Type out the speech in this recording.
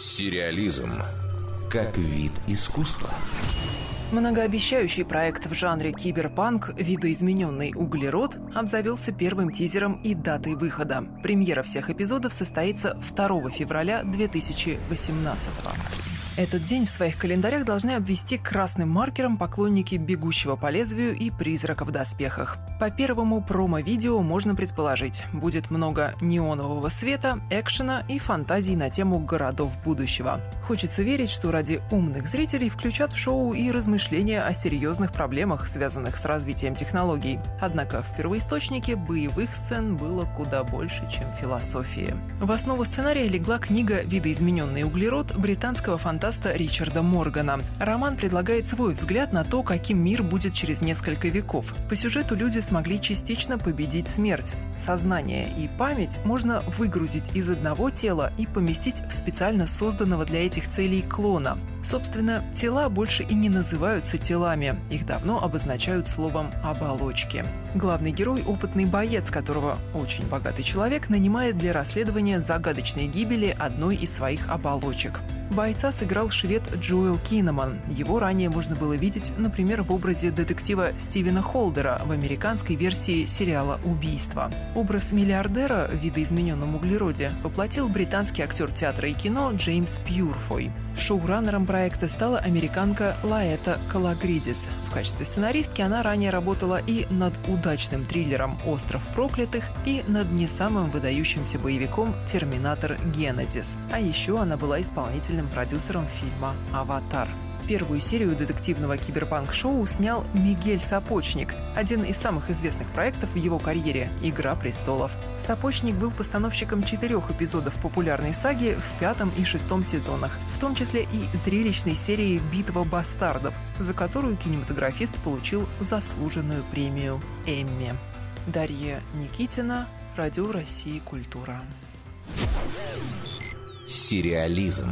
Сериализм как вид искусства. Многообещающий проект в жанре киберпанк «Видоизмененный углерод» обзавелся первым тизером и датой выхода. Премьера всех эпизодов состоится 2 февраля 2018 года. Этот день в своих календарях должны обвести красным маркером поклонники «Бегущего по лезвию» и «Призрака в доспехах». По первому промо-видео можно предположить, будет много неонового света, экшена и фантазий на тему городов будущего. Хочется верить, что ради умных зрителей включат в шоу и размышления о серьезных проблемах, связанных с развитием технологий. Однако в первоисточнике боевых сцен было куда больше, чем философии. В основу сценария легла книга «Видоизмененный углерод» британского фантаста Ричарда Моргана. Роман предлагает свой взгляд на то, каким мир будет через несколько веков. По сюжету люди смогли частично победить смерть. Сознание и память можно выгрузить из одного тела и поместить в специально созданного для этих целей клона. Собственно, тела больше и не называются телами, их давно обозначают словом «оболочки». Главный герой – опытный боец, которого очень богатый человек нанимает для расследования загадочной гибели одной из своих оболочек. Бойца сыграл швед Джоэл Кинеман. Его ранее можно было видеть, например, в образе детектива Стивена Холдера в американской версии сериала «Убийство». Образ миллиардера в видоизмененном углероде воплотил британский актер театра и кино Джеймс Пьюрфой. Шоураннером проекта стала американка Лаэта Калагридис. В качестве сценаристки она ранее работала и над удачным триллером «Остров проклятых», и над не самым выдающимся боевиком «Терминатор Генезис». А еще она была исполнительным продюсером фильма «Аватар». Первую серию детективного киберпанк-шоу снял Мигель Сапочник, один из самых известных проектов в его карьере «Игра престолов». Сапочник был постановщиком четырех эпизодов популярной саги в пятом и шестом сезонах, в том числе и зрелищной серии «Битва бастардов», за которую кинематографист получил заслуженную премию «Эмми». Дарья Никитина, Радио России «Культура». Сериализм